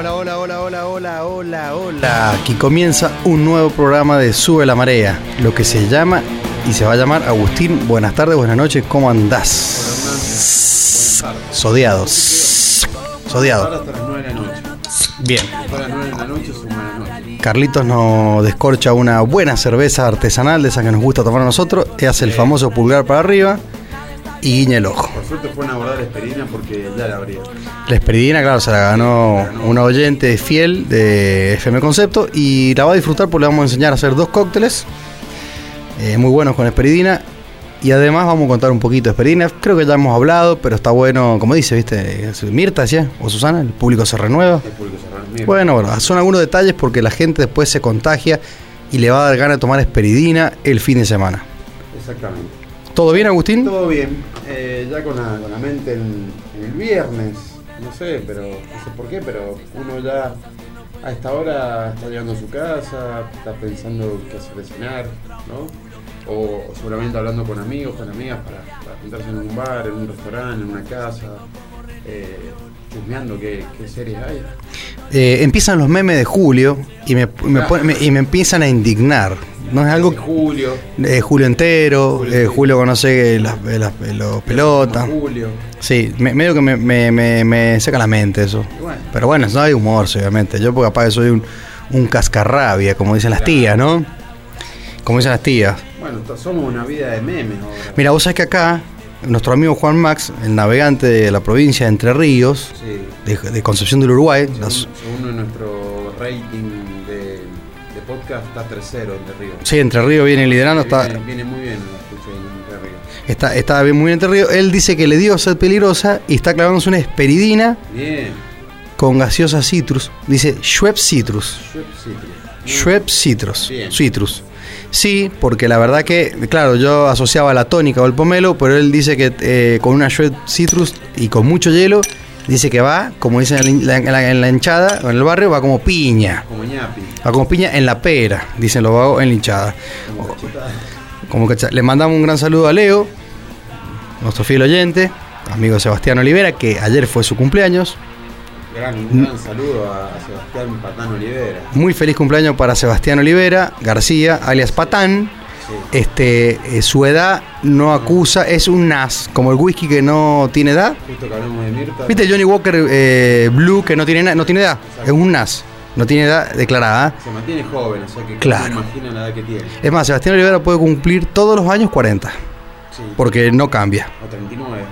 Hola, hola, hola, hola, hola, hola, hola. Aquí comienza un nuevo programa de Sube la Marea, lo que se llama y se va a llamar Agustín. Buenas tardes, buenas noches, ¿cómo andás? Sodiados. Sodiado. Ahora hasta las 9 de la noche. Bien. Hasta las 9 de la noche es una buena noche. Carlitos nos descorcha una buena cerveza artesanal de esa que nos gusta tomar a nosotros. Y hace el famoso pulgar para arriba y guiña el ojo. Por suerte fueron a abordar la esperina porque ya la abría. La Esperidina, claro, se la ganó una oyente fiel de FM Concepto y la va a disfrutar porque le vamos a enseñar a hacer dos cócteles eh, muy buenos con Esperidina y además vamos a contar un poquito de Esperidina. Creo que ya hemos hablado, pero está bueno, como dice, ¿viste? Mirta decía, o Susana, el público se renueva. El público cerrado. Mira, Bueno, bueno, son algunos detalles porque la gente después se contagia y le va a dar ganas de tomar Esperidina el fin de semana. Exactamente. ¿Todo bien, Agustín? Todo bien. eh, ya con la, con la mente en, en el viernes. No sé, pero no sé por qué, pero uno ya a esta hora está llegando a su casa, está pensando qué hacer de cenar, ¿no? O, seguramente hablando con amigos, con amigas para, para en un bar, en un restaurante, en una casa, eh, chusmeando qué, qué series hay. Eh, empiezan los memes de Julio y me, me pone- me- y me empiezan a indignar. No es algo Julio, Eh, Julio entero, Julio eh, entero. Julio conoce las, eh, las- los pelotas. Julio. Sí, me- medio que me, saca la mente eso. Bueno. Pero bueno, no hay humor, obviamente. Yo porque capaz soy un, un cascarrabia, como dicen las tías, ¿no? Como dicen las tías. Bueno, somos una vida de memes ahora. Mira, vos sabés que acá, nuestro amigo Juan Max, el navegante de la provincia de Entre Ríos, Sí. de, de Concepción del Uruguay, Según, las- según nuestro rating de, de podcast, está tercero entre Ríos. sí, Entre Ríos viene liderando, está, Viene, viene muy bien, escuché Entre Ríos. está, está bien muy bien Entre Ríos. Él dice que le dio sed peligrosa y está clavándose una esperidina Bien. con gaseosa citrus. Dice Schweppes Citrus. Schweppes Citrus. Schweppes Citrus. Bien. Citrus. Sí, porque la verdad que, claro, yo asociaba la tónica o el pomelo, pero él dice que eh, con una Schweppes Citrus y con mucho hielo, dice que va, como dicen en la, en la- en la hinchada o en el barrio, va como piña. Como ñapi. Va como piña en la pera, dicen los vagos en la hinchada. Como. Como que le mandamos un gran saludo a Leo, nuestro fiel oyente, amigo Sebastián Olivera, que ayer fue su cumpleaños. Gran, un gran saludo a, Sebastián Patán Olivera. Muy feliz cumpleaños para Sebastián Olivera García, alias Patán. Sí. Este, eh, su edad no acusa, es un NAS, como el whisky que no tiene edad. Justo que hablamos de Mirta. ¿Viste Johnny Walker eh, Blue que no tiene, no tiene edad? Es un NAS, no tiene edad declarada. Se mantiene joven, o sea que Claro. no imagina la edad que tiene. Es más, Sebastián Olivera puede cumplir todos los años 40, Sí. porque no cambia. O 39.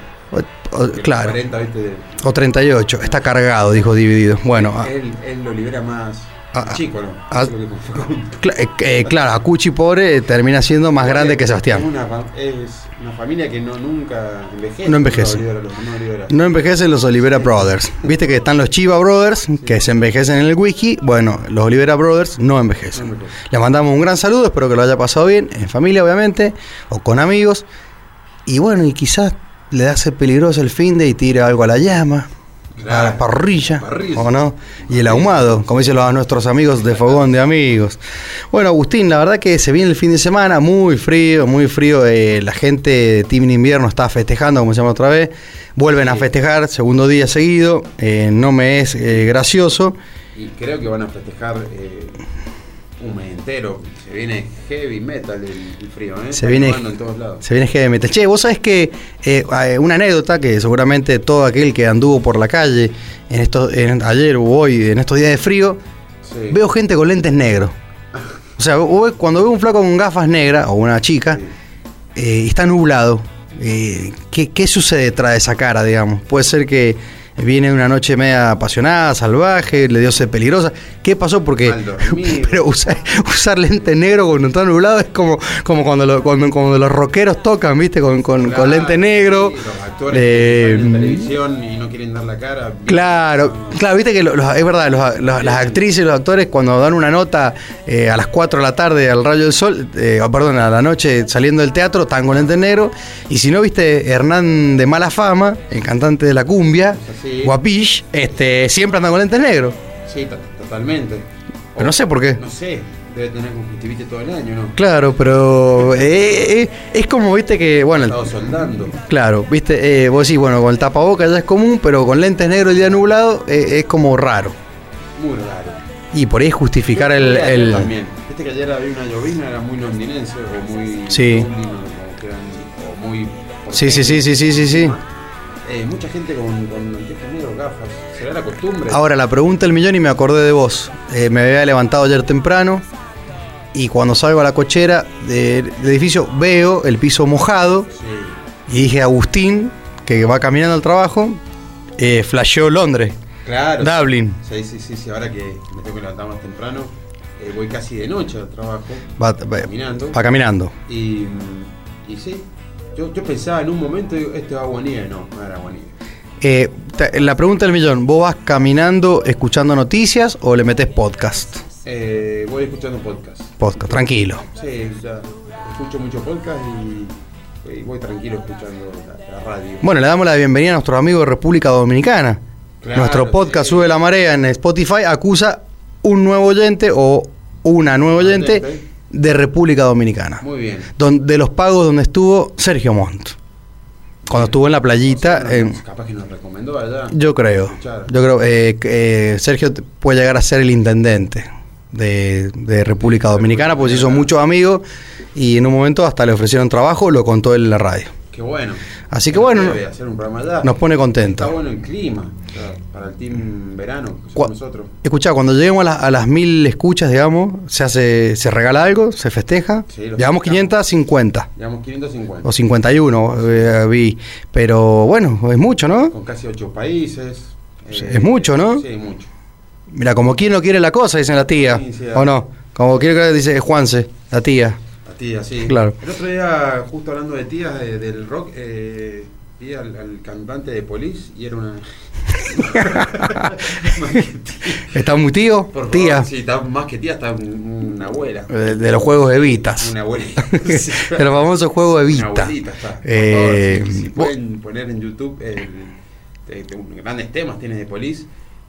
O- claro, 40, ¿viste? de- o 38, está cargado, dijo Dividido. Bueno, ah, él, él lo libera más Ah, ah. chico, ¿no? Ah. Eso es cla- eh, eh, claro, Acuchi pobre termina siendo más grande que Es Sebastián. una, es una familia que no nunca envejece. No envejece. Los los no. No envejecen los Olivera Brothers. Viste que están los Chiva Brothers, que se envejecen en el whisky. Bueno, los Olivera Brothers no envejecen. No envejecen. Les mandamos un gran saludo, espero que lo haya pasado bien, en familia obviamente, o con amigos. Y bueno, y quizás le hace peligroso el fin de y tira algo a la llama. a la parrilla, Parrilla. ¿o no? Y el ahumado, como dicen los, nuestros amigos de Fogón de Amigos. Bueno, Agustín, la verdad que se viene el fin de semana, muy frío, muy frío. eh, la gente de Team Invierno está festejando, como se llama otra vez. Vuelven a festejar, segundo día seguido. eh, no me es eh, gracioso. Y creo que van a festejar un mes entero. Se viene heavy metal el, el frío, ¿eh? Se viene- en todos lados. Se viene heavy metal. Che, vos sabés que eh, una anécdota que seguramente todo aquel que anduvo por la calle en estos, en- ayer o hoy, en estos días de frío, Sí. veo gente con lentes negros. O sea, cuando veo un flaco con gafas negras o una chica Sí. eh, está nublado, eh, ¿qué, qué sucede detrás de esa cara, digamos? Puede ser que viene una noche media apasionada, salvaje, le dio sed peligrosa. ¿Qué pasó? Porque pero usar, usar lente negro cuando está nublado es como, como cuando, lo- cuando, cuando los rockeros tocan, ¿viste? Con, con, con lente negro. sí, los actores Eh, que en televisión y no quieren dar la cara. Claro, claro, viste que lo- los- es verdad, los- los- las actrices y los actores cuando dan una nota eh, a las 4 de la tarde al rayo del sol, eh, perdón, a la noche saliendo del teatro, están con lente negro. Y si no, viste, Hernán de Mala Fama, el cantante de la cumbia, Sí. Guapish, este, siempre anda con lentes negros. Sí, to- totalmente. Pero no sé por qué. No sé, debe tener conjuntivitis todo el año, ¿no? Claro, pero eh, eh, es como, viste, que, bueno, Estado soldando. claro, viste, eh, vos decís, bueno, con el tapaboca ya es común, pero con lentes negros el día nublado es como raro. Muy raro. Y por ahí justificar el... El- También. Viste que ayer había una llovizna, era muy londinense o muy. Sí. Dublín, o, que eran- o muy. Sí, sí, sí, sí, sí, sí, sí. Eh, mucha gente con, con negros, gafas. ¿Será la costumbre? Ahora, la pregunta del millón y me acordé de vos. Eh, me había levantado ayer temprano y cuando salgo a la cochera de- del edificio veo el piso mojado Sí. y dije, Agustín, que va caminando al trabajo, eh, flasheó Londres, Claro. Dublin. Sí, sí, sí, sí. Ahora que me tengo que levantar más temprano, eh, voy casi de noche al trabajo. Va, va- Caminando. va caminando. Y, y sí, yo, yo pensaba en un momento, digo, este es agua nieve. No, no era agua nieve. Eh, la pregunta del millón, ¿vos vas caminando escuchando noticias o le metes podcast? Eh, voy escuchando podcast. Podcast, tranquilo. Sí, ya escucho mucho podcast y, y voy tranquilo escuchando la, la radio. Bueno, le damos la bienvenida a nuestros amigos de República Dominicana. Claro, Nuestro podcast sí. Sube la Marea en Spotify acusa un nuevo oyente o una nueva Oyente. De República Dominicana. Muy bien. Don- de los pagos donde estuvo Sergio Montt. Cuando estuvo en la playita. Capaz que nos recomendó allá. yo creo. Escuchar. Yo creo eh, que eh, Sergio puede llegar a ser el intendente de, de República Dominicana porque se hizo muchos amigos y en un momento hasta le ofrecieron trabajo, lo contó él en la radio. Qué bueno. Así que bueno, Debe hacer un programa allá. Nos pone contento. Está bueno el clima para el team verano, que somos nosotros. Escuchá, cuando lleguemos a, las- a las mil escuchas, digamos, se hace, se regala algo, se festeja. Sí, Llevamos festejamos. 550 Llevamos 550. o 51, eh, vi. Pero bueno, es mucho, ¿no? Con casi 8 países. eh, es mucho, ¿no? Sí, mucho. Mira, como quien no quiere la cosa, dicen la tía. Sí, sí, ¿O no? Como quiere que dice Juanse, la tía. La tía, sí. Claro. El otro día, justo hablando de tías de- del rock, eh, vi al, al cantante de Police y era una. ¿Está muy tío? Por favor, tía. Sí, está más que tía, está un- una abuela. De los juegos de Vitas. Una abuelita. Sí. de los famosos juegos de Una Vita. abuelita está. Eh, favor, si, si pueden poner en YouTube el, de- de un- grandes temas tiene de Police,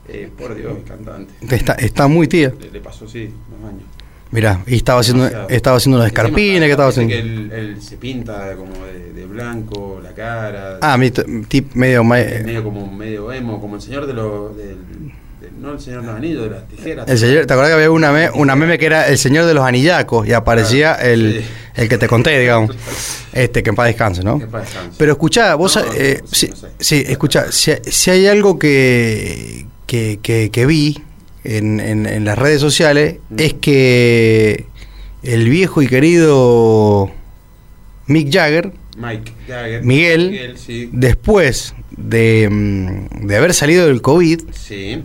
eh, por Dios, el cantante. está, está muy tía. Le, le pasó, sí, unos años. Mirá, y estaba haciendo, Demasiado. estaba haciendo unos escarpines, ¿qué estaba haciendo? que él, él se pinta como de, de blanco, la cara. Ah, mi tip medio... ma- es medio como medio emo, como el señor de los. Del, del- no el señor de los anillos, de las tijeras. El señor, ¿te acuerdas que había una, me- una meme que era el señor de los anillacos y aparecía Claro, el, sí. el que te conté, digamos? Este, que en paz descanse, ¿no? Que paz descanse. Pero escuchá, vos, No, eh, no, sí, sé. sí, escuchá, si, si hay algo que, que, que- que vi en, en- en las redes sociales Mm. es que el viejo y querido Mick Jagger, Mike Jagger. Miguel, sí. después de, mm, de haber salido del COVID, Sí.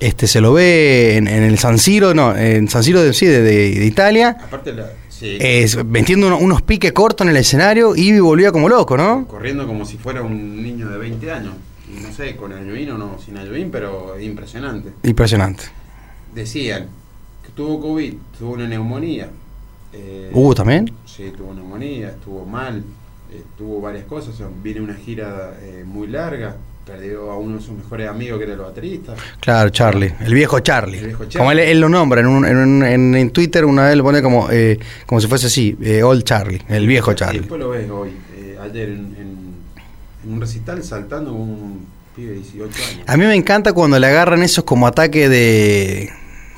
este se lo ve en, en el San Siro, no, en San Siro de, sí, de, Italia, Aparte, la, sí. es, metiendo uno- unos piques cortos en el escenario y volvía como loco, ¿no? corriendo como si fuera un niño de 20 años. Y no sé, con Ayuín o no, sin Ayuín, pero es impresionante. Impresionante. Decían que tuvo COVID, tuvo una neumonía. Eh, ¿Hubo también? Sí, tuvo neumonía, estuvo mal, eh, tuvo varias cosas. o sea, viene una gira eh, muy larga, perdió a uno de sus mejores amigos que era el baterista. Claro, Charlie, el viejo Charlie. El viejo Charlie. Como él, él lo nombra en, un- en, un- en- en Twitter, una vez lo pone como, eh, como si fuese así, eh, Old Charlie, el viejo Y Charlie. después lo ves hoy, eh, ayer en un recital saltando un pibe de 18 años. A mí me encanta cuando le agarran esos como ataque de,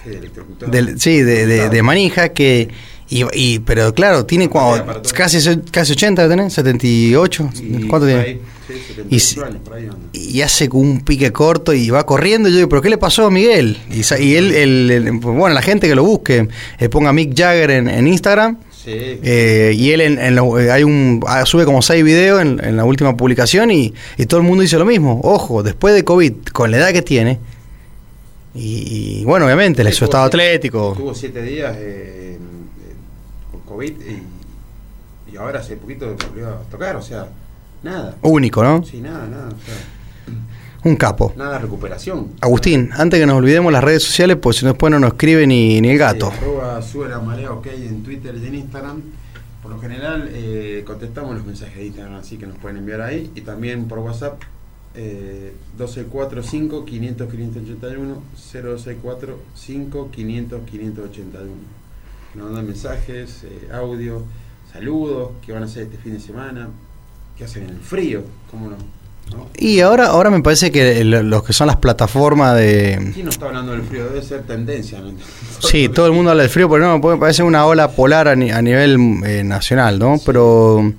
Sí, de del- sí, de, de- de manija que... Y, y- pero claro, tiene cuando, casi, casi 80, ¿tenés? 78. Y ¿Cuánto tiene? ahí, sí, Y 78 si- años, ahí y hace un pique corto y va corriendo. Y yo digo, ¿pero qué le pasó a Miguel? Y, y él, el- el- bueno, la gente que lo busque, eh, ponga Mick Jagger en, en Instagram. Sí, eh, y él en, en lo- eh, hay un ah, sube como seis videos en, en la última publicación y, y todo el mundo dice lo mismo. Ojo, después de COVID, con la edad que tiene, y, y, bueno, obviamente, Sí, su estado siete- atlético. Estuvo siete días eh, en- con COVID y, y ahora hace poquito volvió a tocar, o sea, nada. Único, ¿no? Sí, nada, nada. O sea, Un capo. nada de recuperación. Agustín, antes que nos olvidemos las redes sociales, pues si no después no nos escribe ni, ni el gato. Sí, arroba sube la marea ok en Twitter y en Instagram. Por lo general eh, contestamos los mensajes de Instagram, así que nos pueden enviar ahí. Y también por WhatsApp eh, 1245 500 581 0645 500 581. Nos mandan mensajes, eh, audio, saludos, qué van a hacer este fin de semana, qué hacen en el frío, cómo no. Y ahora, ahora me parece que los que son las plataformas de... ¿Quién no está hablando del frío? Debe ser tendencia. ¿no? Sí, todo el mundo habla del frío, pero no, me parece una ola polar a, ni- a nivel eh, nacional, ¿no? Pero,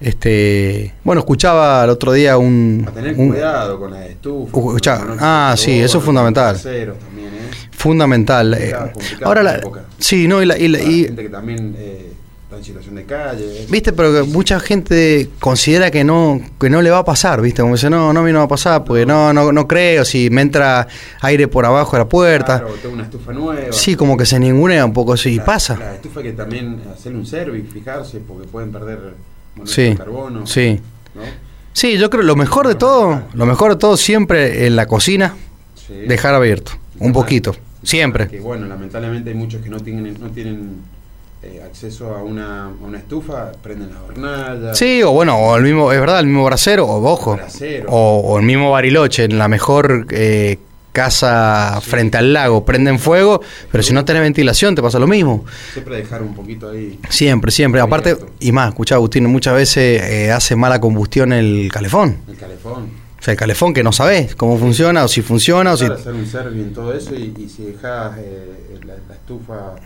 este, bueno, escuchaba el otro día un... A tener un- cuidado con la estufa. Escuchá, con los ah, sí, eso es fundamental. también, ¿eh? fundamental. eh. Complicado, complicado ahora, la, época. sí, no, y, la- y la- gente que también eh, está en situación de calle. Viste, pero que mucha gente considera que no que no le va a pasar, ¿viste? Como dice, no, no, a mí no va a pasar, porque no, no, no creo, si me entra aire por abajo de la puerta. Claro, tengo una estufa nueva. Sí, como que se ningunea un poco, sí, y pasa. La estufa que también hacerle un service, fijarse, porque pueden perder Sí, de carbono. sí. ¿no? Sí, yo creo lo mejor de todo, lo mejor de todo siempre en la cocina, Sí. dejar abierto, un poquito, siempre. Que bueno, lamentablemente hay muchos que no tienen, no tienen eh, acceso a una, a una estufa, prenden las hornallas. Sí, o bueno, o el mismo, es verdad, el mismo brasero, o ojo, Brasero. o, o el mismo Bariloche, en la mejor eh, casa frente al lago, prenden fuego, pero si no tenés ventilación te pasa lo mismo. Siempre dejar un poquito ahí. Siempre, siempre. Aparte, y más, escuchá Agustín, muchas veces eh, hace mala combustión el calefón. El calefón. O sea, el calefón que no sabés cómo funciona, o si funciona, o si... Hacer un service en todo eso y, y si dejas eh, la, la estufa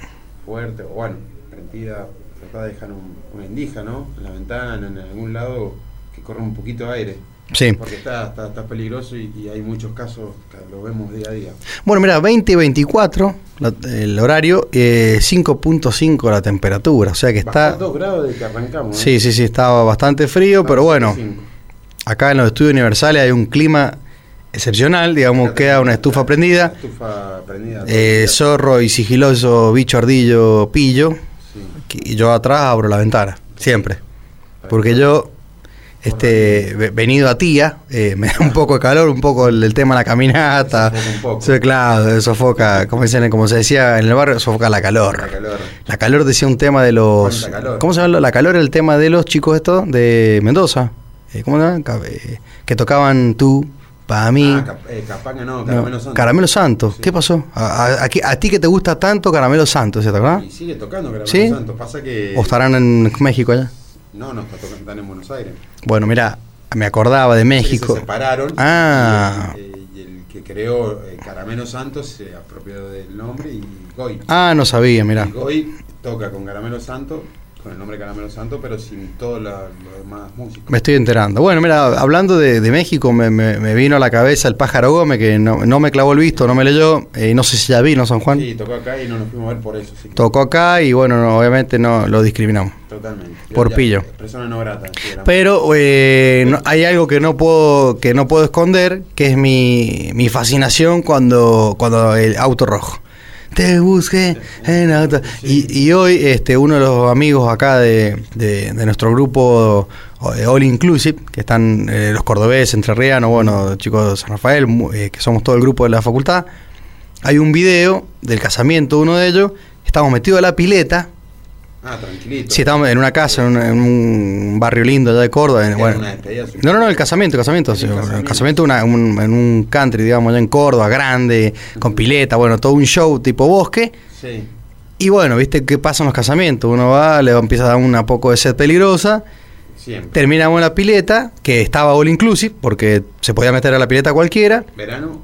fuerte o bueno, prendida, tratá de dejar un- una endija, ¿no? En la ventana, en algún lado que corra un poquito de aire. Sí. Porque está, está, está peligroso y, y hay muchos casos que lo vemos día a día. Bueno, mira, 20 y 24 la- el horario, eh, 5.5 la temperatura, o sea que está... dos grados de que arrancamos. ¿eh? Sí, sí, sí, estaba bastante frío, pero bueno, acá en los estudios universales hay un clima excepcional, digamos, queda una estufa La prendida, estufa prendida. eh, día. zorro y sigiloso, bicho ardillo, pillo, y yo atrás abro la ventana, siempre. Porque yo, este, ve- venido a tía, eh, me da un poco de calor, un poco el, el tema de la caminata. Sofoca un poco. Sí, claro, sofoca, como, dicen, como se decía en el barrio, sofoca la calor. La calor. La calor decía un tema de los... ¿Cómo se llama? La calor era el tema de los chicos estos de Mendoza. Eh, ¿Cómo se llama? Eh, que tocaban tú, para mí. Ah, eh, no, No, Caramelo Santo. Caramelo Santo. Sí. ¿Qué pasó? A, a- ti que te gusta tanto Caramelo Santo, ¿se te acuerdas? Y sigue tocando Caramelo ¿Sí? Santo. Pasa que. ¿O estarán en México allá? No, no, está tocando, están en Buenos Aires. Bueno, mira, me acordaba de México. Se separaron. Ah. Y, eh, y el que creó eh, Caramelo Santo se apropió del nombre y Goy. Ah, no sabía, mira. Y Goy toca con Caramelo Santo, con el nombre Caramelo Santo, pero sin todos los demás músicos. Me estoy enterando. Bueno, mira, hablando de, de México, me, me- me vino a la cabeza el pájaro Gómez, que no, no me clavó el visto, no me leyó. eh, no sé si ya vino San Juan. Sí, tocó acá y no nos fuimos a ver por eso. sí Tocó acá y bueno, no, obviamente no lo discriminamos. Totalmente. Por Ya, pillo. Persona no grata. sí, Pero eh, no- hay algo que no puedo que no puedo esconder, que es mi, mi fascinación cuando cuando el auto rojo. Te busqué en auto. Y, y hoy este uno de los amigos acá de, de- de nuestro grupo eh, All Inclusive, que están eh, los cordobeses, entrerrianos, bueno, chicos de San Rafael, eh, que somos todo el grupo de la facultad, hay un video del casamiento de uno de ellos, estamos metidos a la pileta Ah, tranquilito. Sí, estábamos en una casa, en un, en un barrio lindo allá de Córdoba. en- bueno. una No, no, no, el casamiento, el casamiento. El el casamiento. casamiento, una- un- en un country, digamos, allá en Córdoba, grande, con pileta, bueno, todo un show tipo bosque. Sí. Y bueno, viste qué pasa en los casamientos. Uno va, le empieza a dar una poco de sed peligrosa. Siempre. Terminamos en la pileta, que estaba all inclusive, porque se podía meter a la pileta cualquiera. Verano.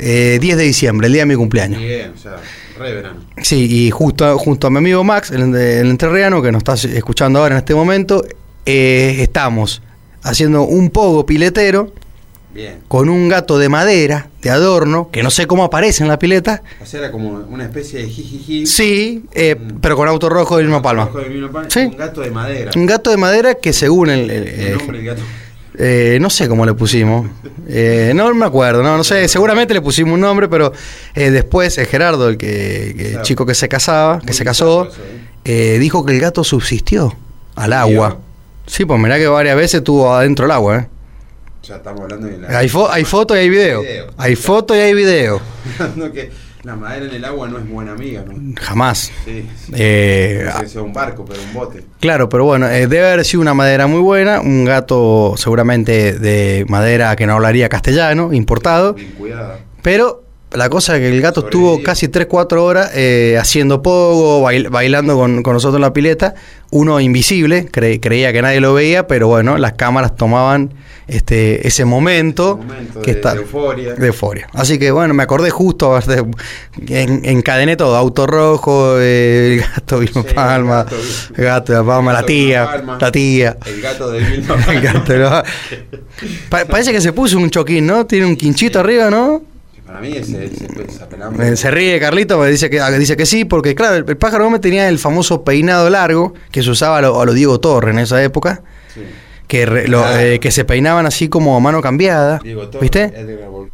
Eh, 10 de diciembre, el día de mi cumpleaños. Bien, o sea, re verano. Sí, y justo junto a mi amigo Max, el, de- el entrerriano, que nos está escuchando ahora en este momento, eh, estamos haciendo un pogo piletero Bien. con un gato de madera, de adorno, que no sé cómo aparece en la pileta. O sea, era como una especie de jijiji. Sí, eh, Mm. pero con auto rojo del mismo palma. Ojo de Vilma Palma, Sí. Un gato de madera. Un gato de madera que según el... el- El nombre del gato. Eh, no sé cómo le pusimos. Eh, no me acuerdo, no, no sé. Seguramente le pusimos un nombre, pero eh, después eh, Gerardo, el, que, el chico que se casaba, que Muy se casó, dijo que el gato subsistió al agua. Sí, pues mirá que varias veces estuvo adentro del agua. ¿eh? Ya estamos hablando de la. Hay, fo- hay foto y hay video. Video. Hay foto y hay video. La madera en el agua no es buena amiga, ¿no? Jamás. Sí. sí. Eh, No sé que sea un barco, pero un bote. Claro, pero bueno, eh, debe haber sido una madera muy buena, un gato seguramente de madera que no hablaría castellano, importado, Bien cuidada. pero la cosa es que el gato estuvo casi 3-4 horas eh, haciendo pogo, bail- bailando con, con nosotros en la pileta, uno invisible, cre- creía que nadie lo veía, pero bueno, las cámaras tomaban este ese momento, Ese momento que de- está de euforia. de euforia. Así que bueno, me acordé justo, de- en- encadené todo, auto rojo, eh, el gato Vilma Sí, Palma, gato, el gato de Palma, la tía, Palma. la tía. El gato de Vilma El Palma. parece que se puso un choquín, ¿no? Tiene un quinchito arriba, ¿no? Para mí apelamos. Eh, Se ríe Carlito, porque dice que, ah, dice que sí, porque claro, el, el pájaro Gómez tenía el famoso peinado largo que se usaba a lo, a lo Diego Torre en esa época, Sí. que, re- lo- Claro. eh, que se peinaban así como a mano cambiada. Diego Torres, ¿Viste? Edgar Vol-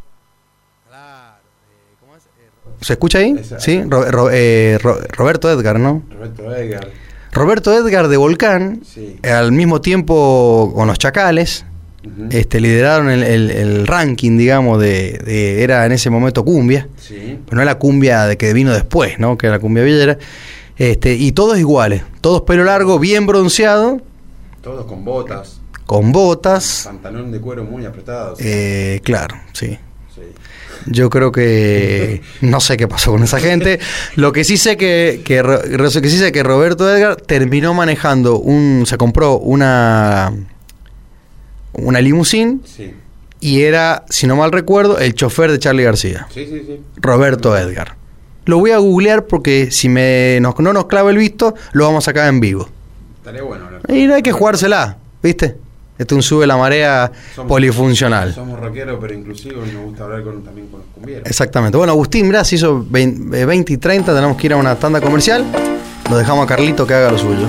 ¿Se escucha ahí? Sí, Ro- Ro- eh, Ro- Roberto Edgar, ¿no? Roberto Edgar. Roberto Edgar de Volcán, Sí. eh, al mismo tiempo con los Chacales, Este, lideraron el, el- el ranking, digamos, de, de- era en ese momento cumbia, Sí. pero no la cumbia de que vino después, ¿no? Que era la cumbia villera. Este, y todos iguales, todos pelo largo, bien bronceado, Todos con botas. con botas. Pantalón de cuero muy apretados. eh, claro, sí. Sí. Yo creo que no sé qué pasó con esa gente. Lo que sí sé que, que, que sí sé que Roberto Edgar terminó manejando un, se compró una una limusín Sí. y era, si no mal recuerdo, el chofer de Charlie García, Sí, sí, sí. Roberto Edgar. Lo voy a googlear porque si me nos- no nos clava el visto, lo vamos a sacar en vivo. Estaría bueno hablar. Y no hay que jugársela, ¿viste? Este es un sube la marea Somos- polifuncional. Somos rockeros, pero inclusivos y nos gusta hablar con, también con los cumbieros. Exactamente. Bueno, Agustín, mirá, se hizo 20, eh, 20 y 30, tenemos que ir a una tanda comercial. Lo dejamos a Carlito que haga lo suyo.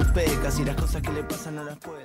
pecas y las cosas que le pasan no las puede.